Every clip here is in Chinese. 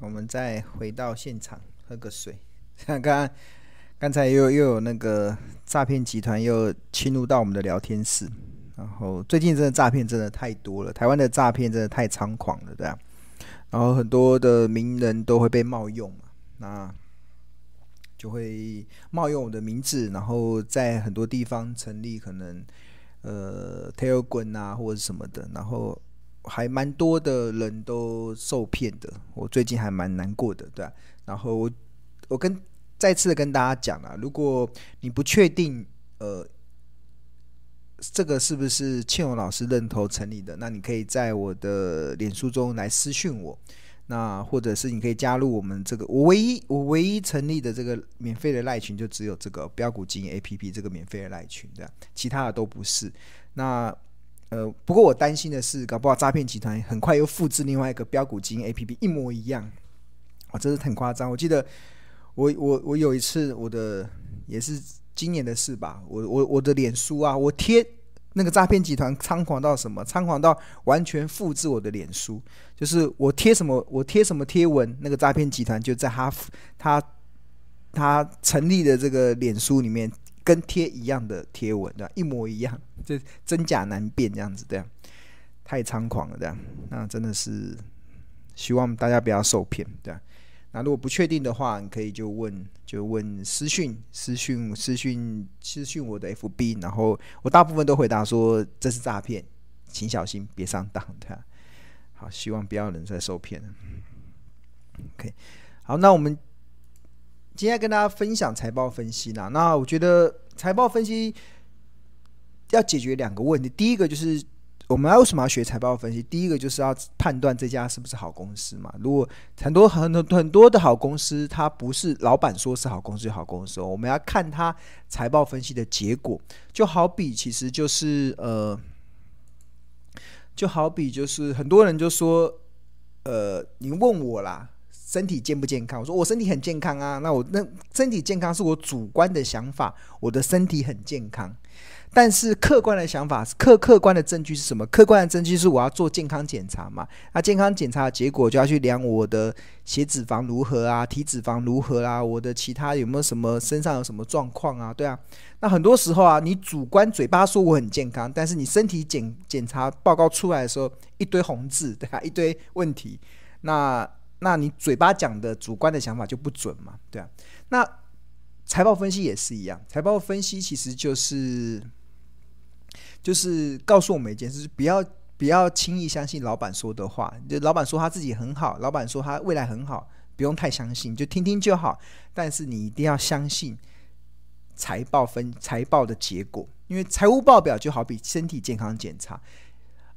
我们再回到现场喝个水。刚刚刚才又又有那个诈骗集团又侵入到我们的聊天室，然后最近真的诈骗真的太多了，台湾的诈骗真的太猖狂了，对啊。然后很多的名人都会被冒用嘛，那就会冒用我的名字，然后在很多地方成立可能呃 t e l e g r a 啊或者什么的，然后。还蛮多的人都受骗的，我最近还蛮难过的，对啊。然后我我跟再次的跟大家讲啊，如果你不确定呃这个是不是庆荣老师认头成立的，那你可以在我的脸书中来私讯我，那或者是你可以加入我们这个我唯一我唯一成立的这个免费的赖群，就只有这个标股基因 APP 这个免费的赖群，对啊，其他的都不是。那呃，不过我担心的是，搞不好诈骗集团很快又复制另外一个标股基因 APP 一模一样，哇，这是很夸张。我记得我我我有一次，我的也是今年的事吧，我我我的脸书啊，我贴那个诈骗集团猖狂到什么？猖狂到完全复制我的脸书，就是我贴什么我贴什么贴文，那个诈骗集团就在他他他成立的这个脸书里面。跟贴一样的贴文，对吧？一模一样，这真假难辨，这样子，对，太猖狂了，这样，那真的是希望大家不要受骗，对。那如果不确定的话，你可以就问，就问私讯，私讯，私讯，私讯我的 FB，然后我大部分都回答说这是诈骗，请小心，别上当，对。好，希望不要人再受骗了。OK，好，那我们。今天跟大家分享财报分析啦，那我觉得财报分析要解决两个问题。第一个就是我们要为什么要学财报分析？第一个就是要判断这家是不是好公司嘛。如果很多很多很多的好公司，它不是老板说是好公司就好公司，我们要看它财报分析的结果。就好比其实就是呃，就好比就是很多人就说，呃，你问我啦。身体健不健康？我说我身体很健康啊。那我那身体健康是我主观的想法，我的身体很健康。但是客观的想法，客客观的证据是什么？客观的证据是我要做健康检查嘛。那健康检查的结果就要去量我的血脂肪如何啊，体脂肪如何啊，我的其他有没有什么身上有什么状况啊？对啊。那很多时候啊，你主观嘴巴说我很健康，但是你身体检检查报告出来的时候一堆红字，对啊，一堆问题。那那你嘴巴讲的主观的想法就不准嘛？对啊。那财报分析也是一样，财报分析其实就是就是告诉我们一件事：不要不要轻易相信老板说的话。就老板说他自己很好，老板说他未来很好，不用太相信，就听听就好。但是你一定要相信财报分财报的结果，因为财务报表就好比身体健康检查。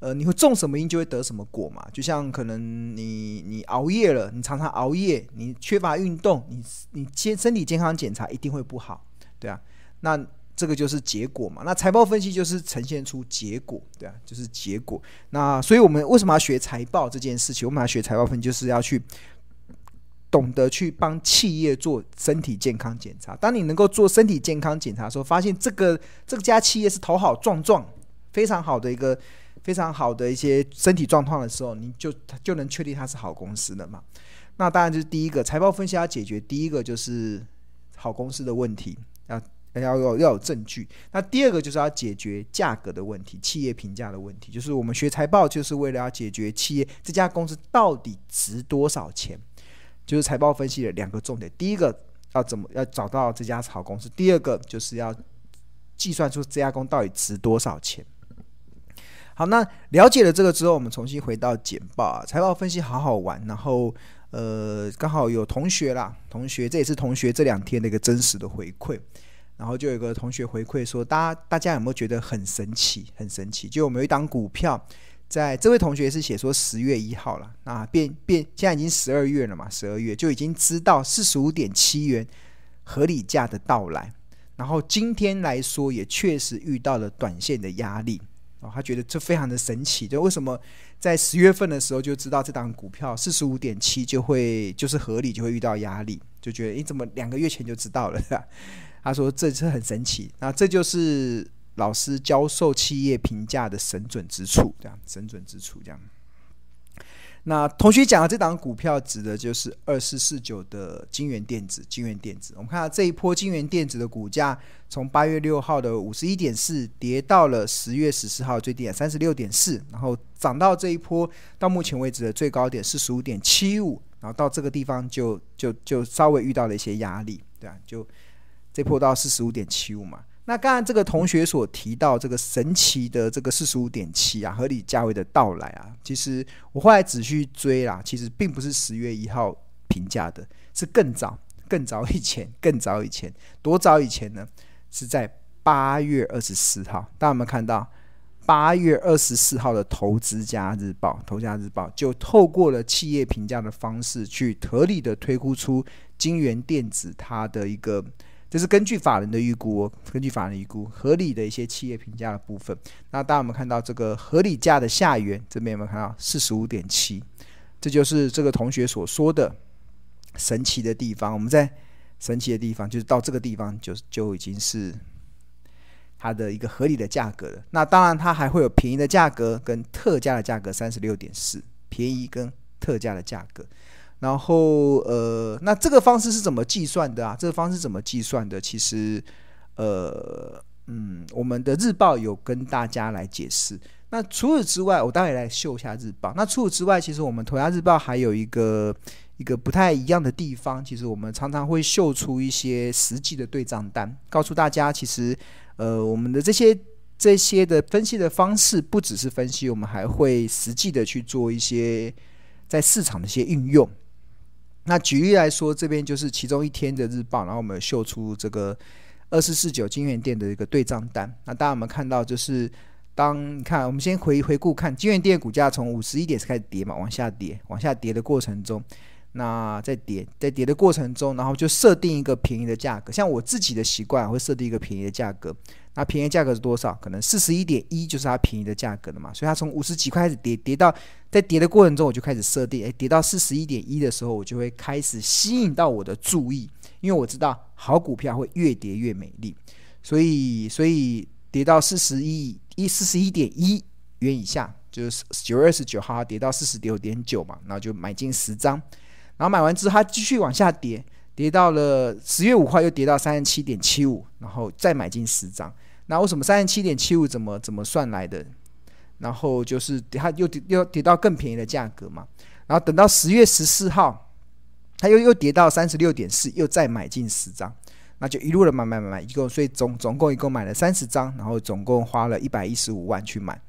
呃，你会种什么因就会得什么果嘛，就像可能你你熬夜了，你常常熬夜，你缺乏运动，你你健身体健康检查一定会不好，对啊，那这个就是结果嘛。那财报分析就是呈现出结果，对啊，就是结果。那所以我们为什么要学财报这件事情？我们要学财报分析，就是要去懂得去帮企业做身体健康检查。当你能够做身体健康检查的时候，发现这个这家企业是头好壮壮，非常好的一个。非常好的一些身体状况的时候，你就就能确定它是好公司的嘛？那当然就是第一个财报分析要解决，第一个就是好公司的问题，要要有要有证据。那第二个就是要解决价格的问题，企业评价的问题。就是我们学财报就是为了要解决企业这家公司到底值多少钱，就是财报分析的两个重点。第一个要怎么要找到这家好公司，第二个就是要计算出这家公司到底值多少钱。好，那了解了这个之后，我们重新回到简报啊，财报分析好好玩。然后，呃，刚好有同学啦，同学这也是同学这两天的一个真实的回馈。然后就有个同学回馈说，大家大家有没有觉得很神奇？很神奇，就我们有一档股票，在这位同学是写说十月一号了，那变变现在已经十二月了嘛，十二月就已经知道四十五点七元合理价的到来。然后今天来说，也确实遇到了短线的压力。哦，他觉得这非常的神奇，就为什么在十月份的时候就知道这档股票四十五点七就会就是合理就会遇到压力，就觉得你怎么两个月前就知道了？他说这是很神奇，那这就是老师教授企业评价的神准之处，这样神准之处这样。那同学讲的这档股票指的就是二四四九的金元电子。金元电子，我们看到这一波金元电子的股价，从八月六号的五十一点四跌到了十月十四号最低点三十六点四，然后涨到这一波到目前为止的最高点四十五点七五，然后到这个地方就就就稍微遇到了一些压力，对啊，就这波到四十五点七五嘛。那刚才这个同学所提到这个神奇的这个四十五点七啊，合理价位的到来啊，其实我后来仔细追啦，其实并不是十月一号评价的，是更早、更早以前、更早以前，多早以前呢？是在八月二十四号，大家有没有看到？八月二十四号的《投资家日报》，《投资家日报》就透过了企业评价的方式，去合理的推估出金元电子它的一个。这是根据法人的预估，根据法人的预估，合理的一些企业评价的部分。那大家有没有看到这个合理价的下缘？这边有没有看到四十五点七？这就是这个同学所说的神奇的地方。我们在神奇的地方，就是到这个地方就就已经是它的一个合理的价格了。那当然，它还会有便宜的价格跟特价的价格，三十六点四，便宜跟特价的价格。然后呃，那这个方式是怎么计算的啊？这个方式怎么计算的？其实呃嗯，我们的日报有跟大家来解释。那除此之外，我待会来秀一下日报。那除此之外，其实我们投家日报还有一个一个不太一样的地方，其实我们常常会秀出一些实际的对账单，告诉大家，其实呃我们的这些这些的分析的方式不只是分析，我们还会实际的去做一些在市场的一些运用。那举例来说，这边就是其中一天的日报，然后我们秀出这个二四四九金元店的一个对账单。那大家有没有看到，就是当你看，我们先回回顾看金元店股价从五十一点开始跌嘛，往下跌，往下跌的过程中。那在跌在跌的过程中，然后就设定一个便宜的价格。像我自己的习惯，会设定一个便宜的价格。那便宜价格是多少？可能四十一点一就是它便宜的价格了嘛。所以它从五十几块开始跌，跌到在跌的过程中，我就开始设定，诶，跌到四十一点一的时候，我就会开始吸引到我的注意，因为我知道好股票会越跌越美丽。所以，所以跌到四十一一四十一点一元以下，就是九月二十九号它跌到四十九点九嘛，然后就买进十张。然后买完之后，它继续往下跌，跌到了十月五号又跌到三十七点七五，然后再买进十张。那为什么三十七点七五怎么怎么算来的？然后就是它又跌又跌到更便宜的价格嘛。然后等到十月十四号，它又又跌到三十六点四，又再买进十张，那就一路的买买买买，一共所以总总共一共买了三十张，然后总共花了一百一十五万去买。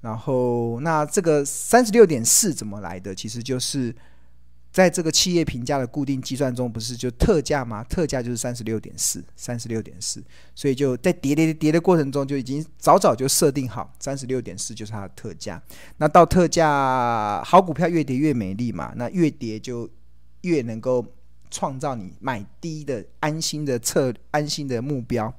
然后那这个三十六点四怎么来的？其实就是。在这个企业评价的固定计算中，不是就特价吗？特价就是三十六点四，三十六点四，所以就在跌跌跌的过程中，就已经早早就设定好三十六点四就是它的特价。那到特价，好股票越跌越美丽嘛，那越跌就越能够创造你买低的安心的策安心的目标。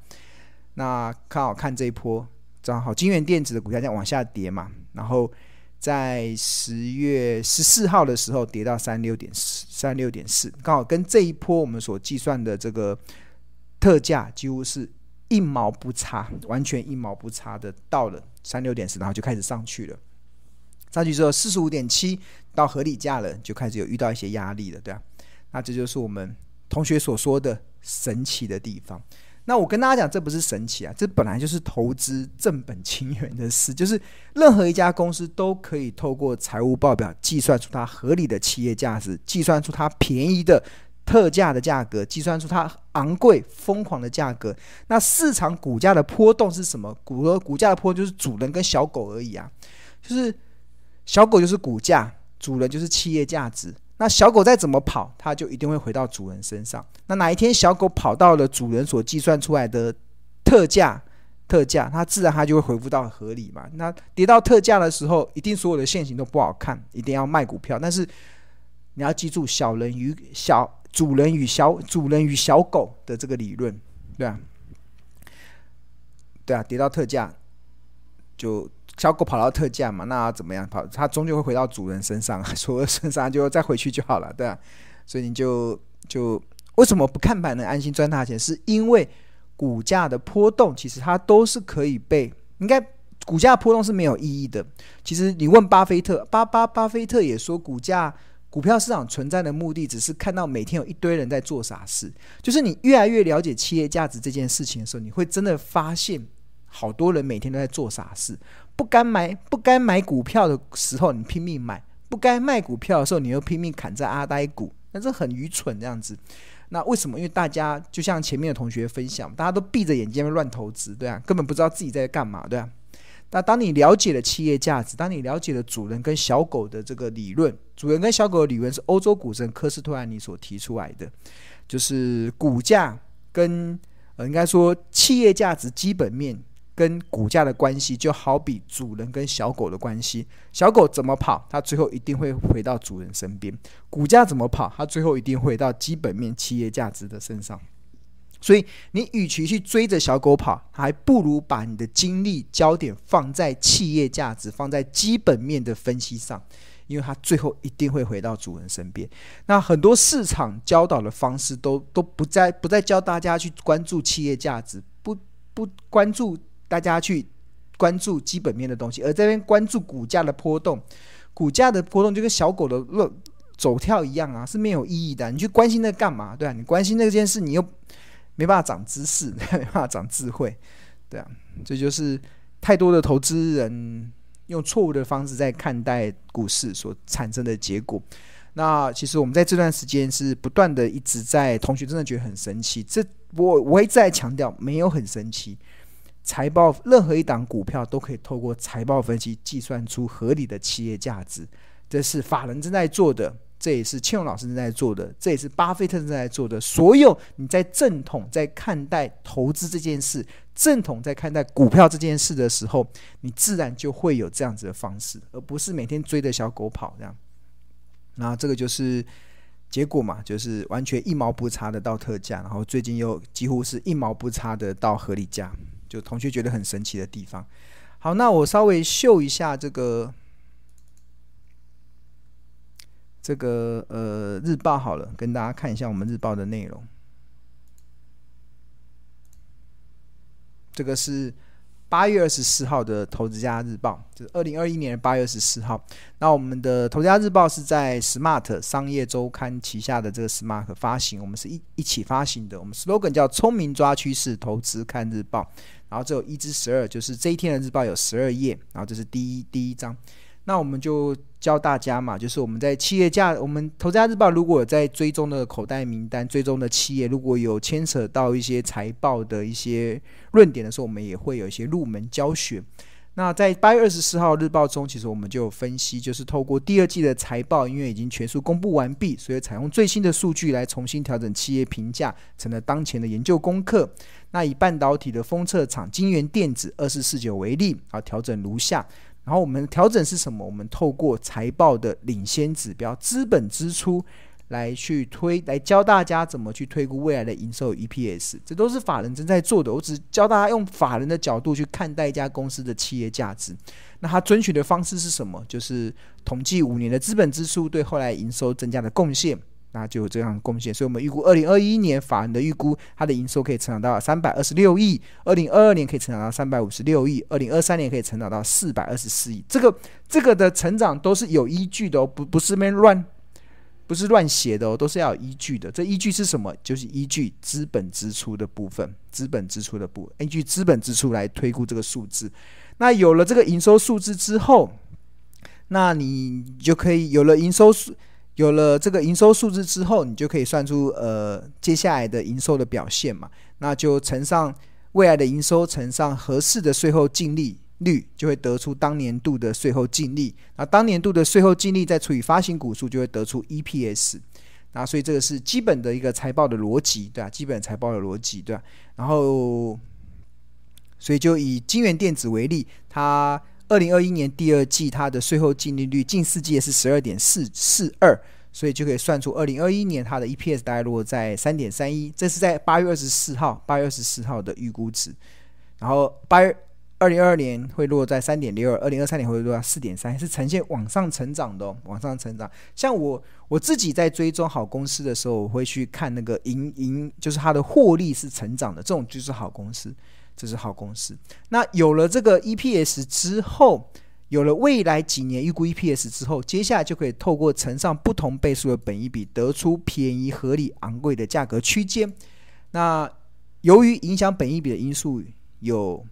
那看好看这一波，正好金元电子的股价在往下跌嘛，然后。在十月十四号的时候跌到三六点四，三六点四，刚好跟这一波我们所计算的这个特价几乎是一毛不差，完全一毛不差的到了三六点四，然后就开始上去了。上去之后四十五点七到合理价了，就开始有遇到一些压力了，对啊，那这就是我们同学所说的神奇的地方。那我跟大家讲，这不是神奇啊，这本来就是投资正本清源的事，就是任何一家公司都可以透过财务报表计算出它合理的企业价值，计算出它便宜的特价的价格，计算出它昂贵疯狂的价格。那市场股价的波动是什么？股和股价的波就是主人跟小狗而已啊，就是小狗就是股价，主人就是企业价值。那小狗再怎么跑，它就一定会回到主人身上。那哪一天小狗跑到了主人所计算出来的特价，特价，它自然它就会恢复到合理嘛。那跌到特价的时候，一定所有的线型都不好看，一定要卖股票。但是你要记住，小人与小主人与小主人与小狗的这个理论，对啊，对啊，跌到特价就。小狗跑到特价嘛，那怎么样跑？它终究会回到主人身上，所有身上就再回去就好了，对啊。所以你就就为什么不看盘能安心赚大钱？是因为股价的波动，其实它都是可以被应该股价波动是没有意义的。其实你问巴菲特，巴巴巴菲特也说，股价股票市场存在的目的，只是看到每天有一堆人在做傻事。就是你越来越了解企业价值这件事情的时候，你会真的发现，好多人每天都在做傻事。不该买不该买股票的时候，你拼命买；不该卖股票的时候，你又拼命砍在阿呆股，那这很愚蠢这样子。那为什么？因为大家就像前面的同学分享，大家都闭着眼睛乱投资，对啊，根本不知道自己在干嘛，对啊。那当你了解了企业价值，当你了解了主人跟小狗的这个理论，主人跟小狗的理论是欧洲股神科斯托兰尼所提出来的，就是股价跟呃，应该说企业价值基本面跟股价的关系，就好比主人跟小狗的关系。小狗怎么跑，它最后一定会回到主人身边；股价怎么跑，它最后一定会回到基本面企业价值的身上。所以，你与其去追着小狗跑，还不如把你的精力焦点放在企业价值、放在基本面的分析上，因为它最后一定会回到主人身边。那很多市场教导的方式都都不再不再教大家去关注企业价值，不不关注大家去关注基本面的东西，而这边关注股价的波动。股价的波动就跟小狗的乐走跳一样啊，是没有意义的。你去关心那干嘛？对啊，你关心那件事，你又。没办法长知识，没办法长智慧，对啊，这就是太多的投资人用错误的方式在看待股市所产生的结果。那其实我们在这段时间是不断的一直在，同学真的觉得很神奇。这我我会再强调，没有很神奇。财报任何一档股票都可以透过财报分析计算出合理的企业价值，这是法人正在做的。这也是庆荣老师正在做的，这也是巴菲特正在做的。所有你在正统在看待投资这件事，正统在看待股票这件事的时候，你自然就会有这样子的方式，而不是每天追着小狗跑这样。那这个就是结果嘛，就是完全一毛不差的到特价，然后最近又几乎是一毛不差的到合理价，就同学觉得很神奇的地方。好，那我稍微秀一下这个。这个呃日报好了，跟大家看一下我们日报的内容。这个是八月二十四号的《投资家日报》，就是二零二一年的八月二十四号。那我们的《投资家日报》是在 Smart 商业周刊旗下的这个 Smart 发行，我们是一一起发行的。我们 slogan 叫“聪明抓趋势，投资看日报”。然后这有一至十二，就是这一天的日报有十二页。然后这是第一第一章。那我们就教大家嘛，就是我们在企业价，我们投资家日报如果有在追踪的口袋名单，追踪的企业如果有牵扯到一些财报的一些论点的时候，我们也会有一些入门教学。那在八月二十四号日报中，其实我们就分析，就是透过第二季的财报，因为已经全数公布完毕，所以采用最新的数据来重新调整企业评价，成了当前的研究功课。那以半导体的封测厂晶圆电子二四四九为例，啊，调整如下。然后我们调整是什么？我们透过财报的领先指标资本支出来去推，来教大家怎么去推估未来的营收 EPS，这都是法人正在做的。我只教大家用法人的角度去看待一家公司的企业价值。那他遵循的方式是什么？就是统计五年的资本支出对后来营收增加的贡献。那就有这样的贡献，所以我们预估二零二一年法人的预估，它的营收可以成长到三百二十六亿，二零二二年可以成长到三百五十六亿，二零二三年可以成长到四百二十四亿。这个这个的成长都是有依据的哦，不不是没乱，不是乱写的哦，都是要有依据的。这依据是什么？就是依据资本支出的部分，资本支出的部分，依据资本支出来推估这个数字。那有了这个营收数字之后，那你就可以有了营收数。有了这个营收数字之后，你就可以算出呃接下来的营收的表现嘛，那就乘上未来的营收乘上合适的税后净利率，就会得出当年度的税后净利。那当年度的税后净利再除以发行股数，就会得出 EPS。那所以这个是基本的一个财报的逻辑，对吧？基本财报的逻辑，对吧？然后，所以就以晶圆电子为例，它。二零二一年第二季，它的税后净利率近四季也是十二点四四二，所以就可以算出二零二一年它的 EPS 大概落在三点三一，这是在八月二十四号，八月二十四号的预估值。然后八月二零二二年会落在三点六二，二零二三年会落在四点三，是呈现往上成长的，往上成长。像我我自己在追踪好公司的时候，我会去看那个盈盈，就是它的获利是成长的，这种就是好公司。这是好公司。那有了这个 EPS 之后，有了未来几年预估 EPS 之后，接下来就可以透过乘上不同倍数的本益比，得出便宜、合理、昂贵的价格区间。那由于影响本益比的因素有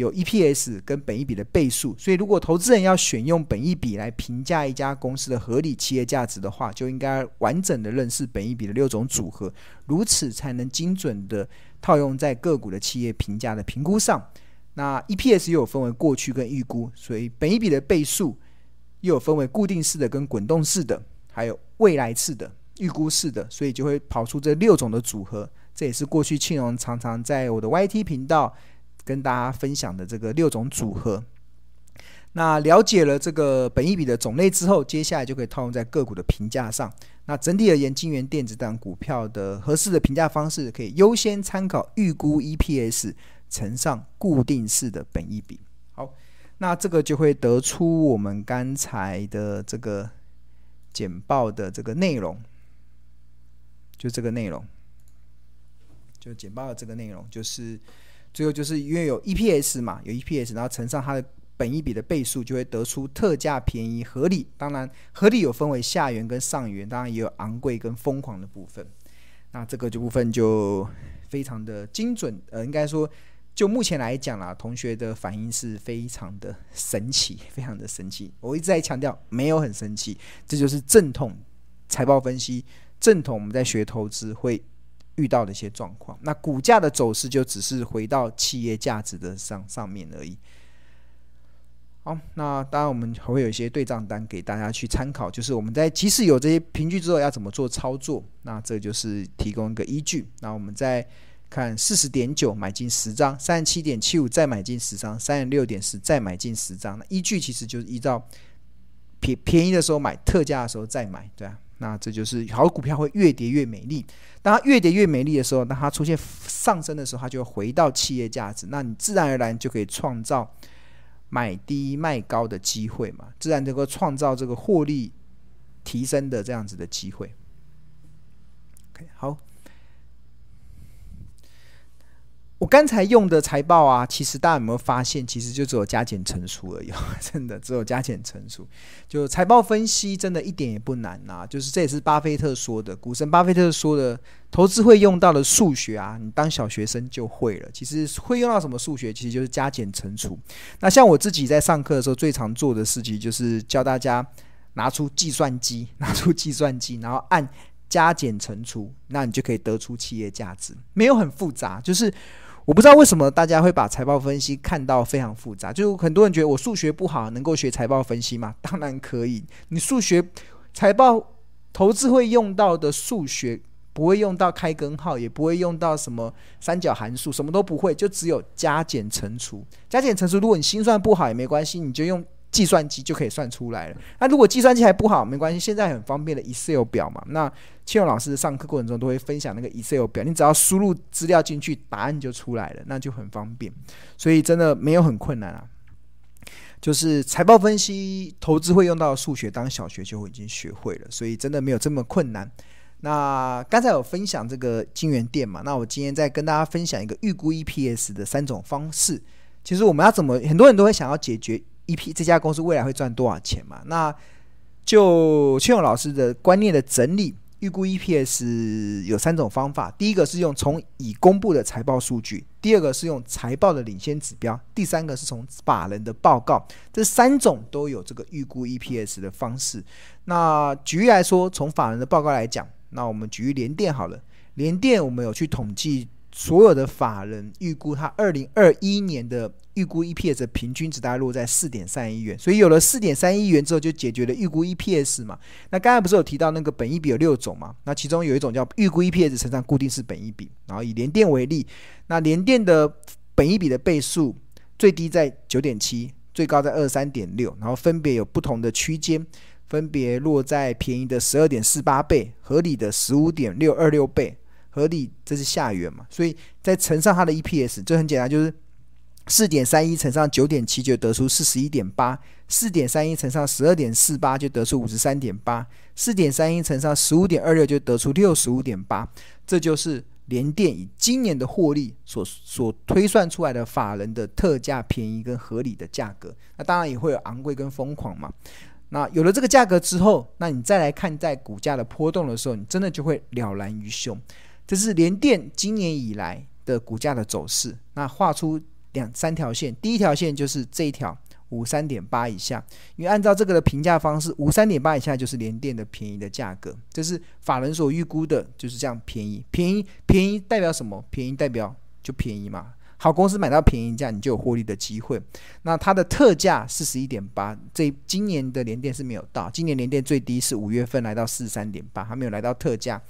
有 EPS 跟本一比的倍数，所以如果投资人要选用本一比来评价一家公司的合理企业价值的话，就应该完整的认识本一比的六种组合，如此才能精准的套用在个股的企业评价的评估上。那 EPS 又有分为过去跟预估，所以本一比的倍数又有分为固定式的跟滚动式的，还有未来式的预估式的，所以就会跑出这六种的组合。这也是过去庆荣常常在我的 YT 频道跟大家分享的这个六种组合。那了解了这个本益比的种类之后，接下来就可以套用在个股的评价上。那整体而言，金元电子等股票的合适的评价方式，可以优先参考预估 EPS。乘上固定式的本益比，好，那这个就会得出我们刚才的这个简报的这个内容，就这个内容，就简报的这个内容，就是最后就是因为有 EPS 嘛，有 EPS，然后乘上它的本益比的倍数，就会得出特价、便宜、合理。当然，合理有分为下缘跟上缘，当然也有昂贵跟疯狂的部分。那这个就部分就非常的精准，呃，应该说。就目前来讲啦，同学的反应是非常的神奇，非常的神奇。我一直在强调，没有很神奇，这就是正统财报分析，正统我们在学投资会遇到的一些状况。那股价的走势就只是回到企业价值的上上面而已。好，那当然我们会有一些对账单给大家去参考，就是我们在即使有这些凭据之后要怎么做操作，那这就是提供一个依据。那我们在。看四十点九买进十张，三十七点七五再买进十张，三十六点十再买进十张。那依据其实就是依照便便宜的时候买，特价的时候再买，对啊。那这就是好股票会越跌越美丽。当它越跌越美丽的时候，当它出现上升的时候，它就会回到企业价值。那你自然而然就可以创造买低卖高的机会嘛，自然能够创造这个获利提升的这样子的机会。好。我刚才用的财报啊，其实大家有没有发现，其实就只有加减乘除而已，真的只有加减乘除。就财报分析，真的一点也不难呐、就是这也是巴菲特说的，股神巴菲特说的，投资会用到的数学啊，你当小学生就会了。其实会用到什么数学，其实就是加减乘除。那像我自己在上课的时候，最常做的事情就是教大家拿出计算机，拿出计算机，然后按加减乘除，那你就可以得出企业价值，没有很复杂，就是。我不知道为什么大家会把财报分析看到非常复杂，就很多人觉得我数学不好，能够学财报分析吗？当然可以。你数学财报投资会用到的数学，不会用到开根号，也不会用到什么三角函数，什么都不会，就只有加减乘除。加减乘除，如果你心算不好也没关系，你就用。计算机就可以算出来了。那如果计算机还不好，没关系，现在很方便的 Excel 表嘛。那庆荣老师上课过程中都会分享那个 Excel 表，你只要输入资料进去，答案就出来了，那就很方便。所以真的没有很困难啊。就是财报分析，投资会用到数学，当小学就已经学会了，所以真的没有这么困难。那刚才有分享这个金元店嘛，那我今天再跟大家分享一个预估 EPS 的三种方式。其实我们要怎么，很多人都会想要解决。EP 这家公司未来会赚多少钱嘛？那就邱勇老师的观念的整理，预估 EPS 有三种方法。第一个是用从已公布的财报数据，第二个是用财报的领先指标，第三个是从法人的报告。这三种都有这个预估 EPS 的方式。那举例来说，从法人的报告来讲，那我们举例联电好了，联电我们有去统计。所有的法人预估，它二零二一年的预估 EPS 的平均值大概落在四点三亿元，所以有了四点三亿元之后，就解决了预估 EPS 嘛。那刚才不是有提到那个本益比有六种嘛？那其中有一种叫预估 EPS 乘上固定式本益比，然后以联电为例，那联电的本益比的倍数最低在九点七，最高在二三点六，然后分别有不同的区间，分别落在便宜的十二点四八倍，合理的十五点六二六倍。合理，这是下缘嘛，所以再乘上它的 EPS，这很简单，就是四点三一乘上九点七就得出四十一点八，四点三一乘上十二点四八就得出五十三点八，四点三一乘上十五点二六就得出六十五点八，这就是联电以今年的获利所所推算出来的法人的特价便宜跟合理的价格，那当然也会有昂贵跟疯狂嘛。那有了这个价格之后，那你再来看在股价的波动的时候，你真的就会了然于胸。这是联电今年以来的股价的走势。那画出两三条线，第一条线就是这一条。五三点八以下，因为按照这个的评价方式，五三点八以下就是联电的便宜的价格，这是法人所预估的，就是这样便宜，便宜，便宜代表什么？便宜代表就便宜嘛。好公司买到便宜价，你就有获利的机会。那它的特价四十一点八，这今年的联电是没有到，今年联电最低是五月份来到四十三点八，还没有来到特价，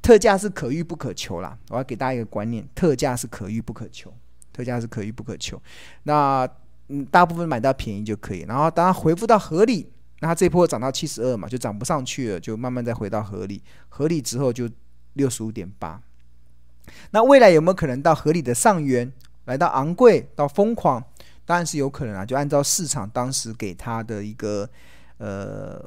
特价是可遇不可求啦。我要给大家一个观念，特价是可遇不可求，特价是可遇不可求。那嗯，大部分买到便宜就可以，然后当它回复到合理，那它这波涨到七十二嘛，就涨不上去了，就慢慢再回到合理，合理之后就六十五点八。那未来有没有可能到合理的上缘，来到昂贵到疯狂？当然是有可能啊，就按照市场当时给它的一个呃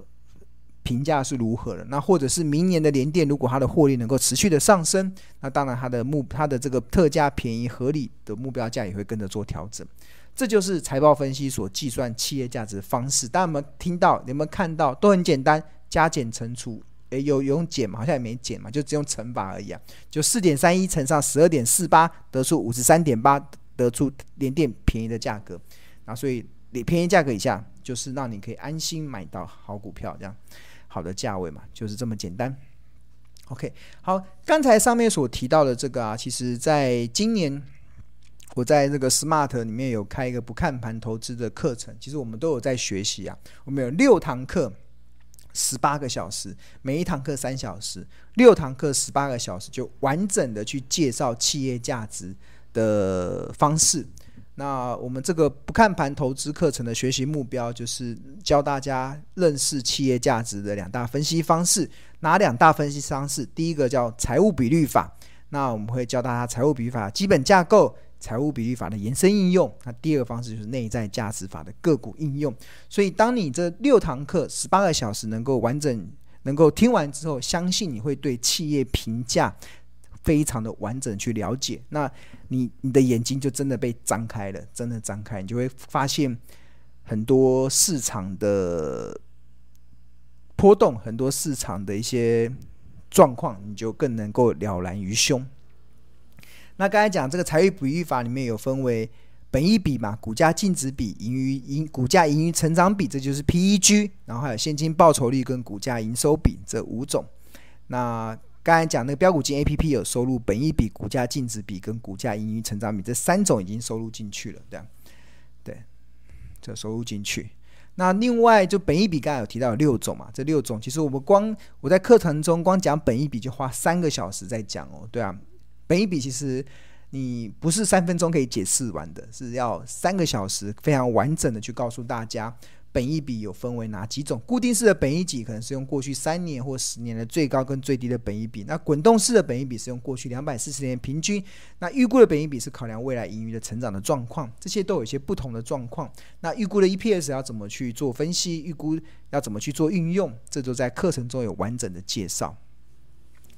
评价是如何的。那或者是明年的联电，如果它的获利能够持续的上升，那当然它的目它的这个特价便宜合理的目标价也会跟着做调整。这就是财报分析所计算企业价值的方式。大家有没有听到？有没有看到？都很简单，加减乘除。诶，有有用减吗？好像也没减嘛，就只用乘法而已啊。就四点三一乘上十二点四八，得出五十三点八，得出联电便宜的价格。那所以，你便宜价格以下，就是让你可以安心买到好股票，这样好的价位嘛，就是这么简单。OK，好，刚才上面所提到的这个啊，其实在今年。我在这个 Smart 里面有开一个不看盘投资的课程，其实我们都有在学习啊。我们有六堂课，十八个小时，每一堂课三小时，六堂课十八个小时，就完整的去介绍企业价值的方式。那我们这个不看盘投资课程的学习目标，就是教大家认识企业价值的两大分析方式。哪两大分析方式？第一个叫财务比率法，那我们会教大家财务比率法基本架构。财务比率法的延伸应用，那第二个方式就是内在价值法的个股应用。所以，当你这六堂课十八个小时能够完整能够听完之后，相信你会对企业评价非常的完整去了解。那你你的眼睛就真的被张开了，真的张开，你就会发现很多市场的波动，很多市场的一些状况，你就更能够了然于胸。那刚才讲这个财务比喻法里面有分为本益比嘛，股价净值比、盈余盈股价盈余成长比，这就是 PEG，然后还有现金报酬率跟股价营收比这五种。那刚才讲那个标股金 APP 有收入本益比、股价净值比跟股价盈余成长比这三种已经收入进去了，这样对，这收入进去。那另外就本益比刚才有提到有六种嘛，这六种其实我们光我在课程中光讲本益比就花三个小时在讲哦，对啊。本益比其实你不是三分钟可以解释完的，是要三个小时非常完整的去告诉大家，本益比有分为哪几种。固定式的本益比可能是用过去三年或十年的最高跟最低的本益比，那滚动式的本益比是用过去两百四十年平均，那预估的本益比是考量未来盈余的成长的状况，这些都有一些不同的状况。那预估的 EPS 要怎么去做分析，预估要怎么去做运用，这都在课程中有完整的介绍。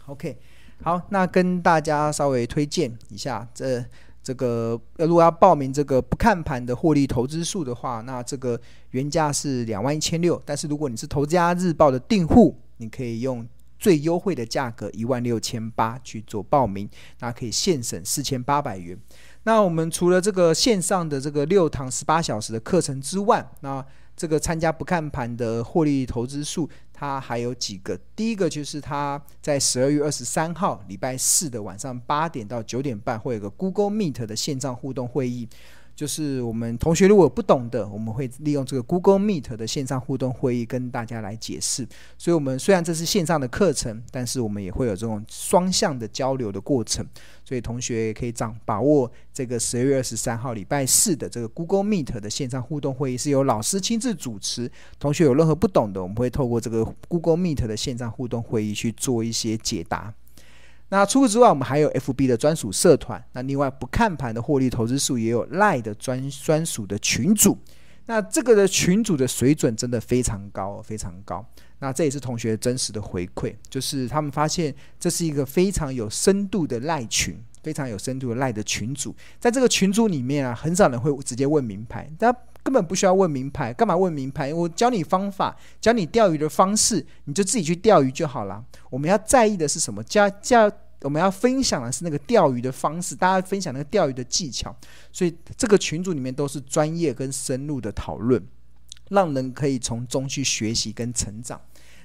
OK。好，那跟大家稍微推荐一下，这这个如果要报名这个不看盘的获利投资数的话，那这个原价是两万一千六，但是如果你是投资家日报的订户，你可以用最优惠的价格一万六千八去做报名，那可以现省四千八百元。那我们除了这个线上的这个六堂十八小时的课程之外，那这个参加不看盘的获利投资术，它还有几个。第一个就是它在十二月二十三号礼拜四的晚上八点到九点半，会有个 Google Meet 的线上互动会议。就是我们同学如果不懂的，我们会利用这个 Google Meet 的线上互动会议跟大家来解释。所以，我们虽然这是线上的课程，但是我们也会有这种双向的交流的过程。所以，同学也可以掌把握这个十二月二十三号礼拜四的这个 Google Meet 的线上互动会议，是由老师亲自主持。同学有任何不懂的，我们会透过这个 Google Meet 的线上互动会议去做一些解答。那除此之外，我们还有 FB 的专属社团。那另外不看盘的获利投资术也有 Lie 的专专属的群组。那这个的群组的水准真的非常高，非常高。那这也是同学真实的回馈，就是他们发现这是一个非常有深度的赖群，非常有深度的赖的群组。在这个群组里面啊，很少人会直接问名牌，大家根本不需要问名牌，干嘛问名牌？我教你方法，教你钓鱼的方式，你就自己去钓鱼就好了。我们要在意的是什么？教教。我们要分享的是那个钓鱼的方式，大家分享那个钓鱼的技巧，所以这个群组里面都是专业跟深入的讨论，让人可以从中去学习跟成长。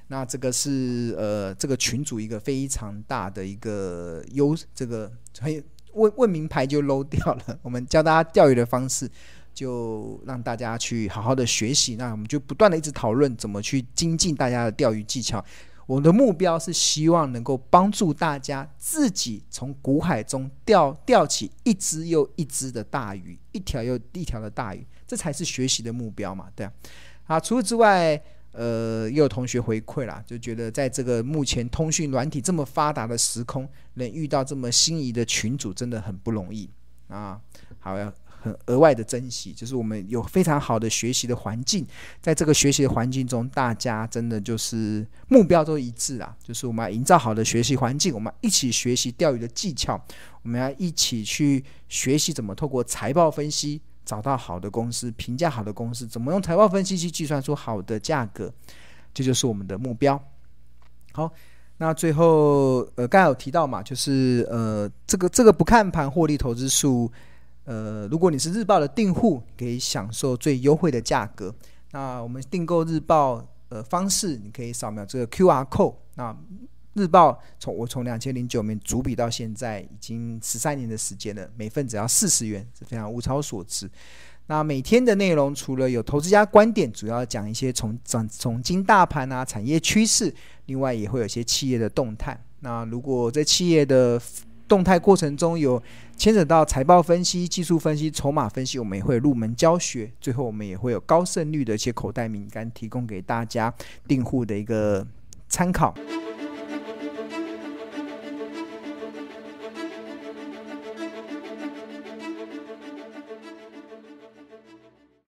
那这个是呃这个群组一个非常大的一个优，这个还有问问名牌就漏掉了。我们教大家钓鱼的方式，就让大家去好好的学习。那我们就不断的一直讨论怎么去精进大家的钓鱼技巧。我的目标是希望能够帮助大家自己从股海中钓钓起一只又一只的大鱼，一条又一条的大鱼，这才是学习的目标嘛？对啊。啊，除此之外，呃，也有同学回馈啦，就觉得在这个目前通讯软体这么发达的时空，能遇到这么心仪的群主，真的很不容易啊。好呀。很额外的珍惜，就是我们有非常好的学习的环境，在这个学习的环境中，大家真的就是目标都一致啊，就是我们要营造好的学习环境，我们一起学习钓鱼的技巧，我们要一起去学习怎么透过财报分析找到好的公司，评价好的公司，怎么用财报分析去计算出好的价格，这就是我们的目标。好，那最后呃，刚才有提到嘛，就是呃，这个这个不看盘获利投资术。呃，如果你是日报的订户，可以享受最优惠的价格。那我们订购日报呃方式，你可以扫描这个 QR code。那日报从我从两千零九年主笔到现在已经十三年的时间了，每份只要四十元，是非常物超所值。那每天的内容除了有投资家观点，主要讲一些从从从经大盘啊、产业趋势，另外也会有一些企业的动态。那如果这企业的动态过程中有牵扯到财报分析、技术分析、筹码分析，我们也会入门教学。最后，我们也会有高胜率的一些口袋名单提供给大家订户的一个参考。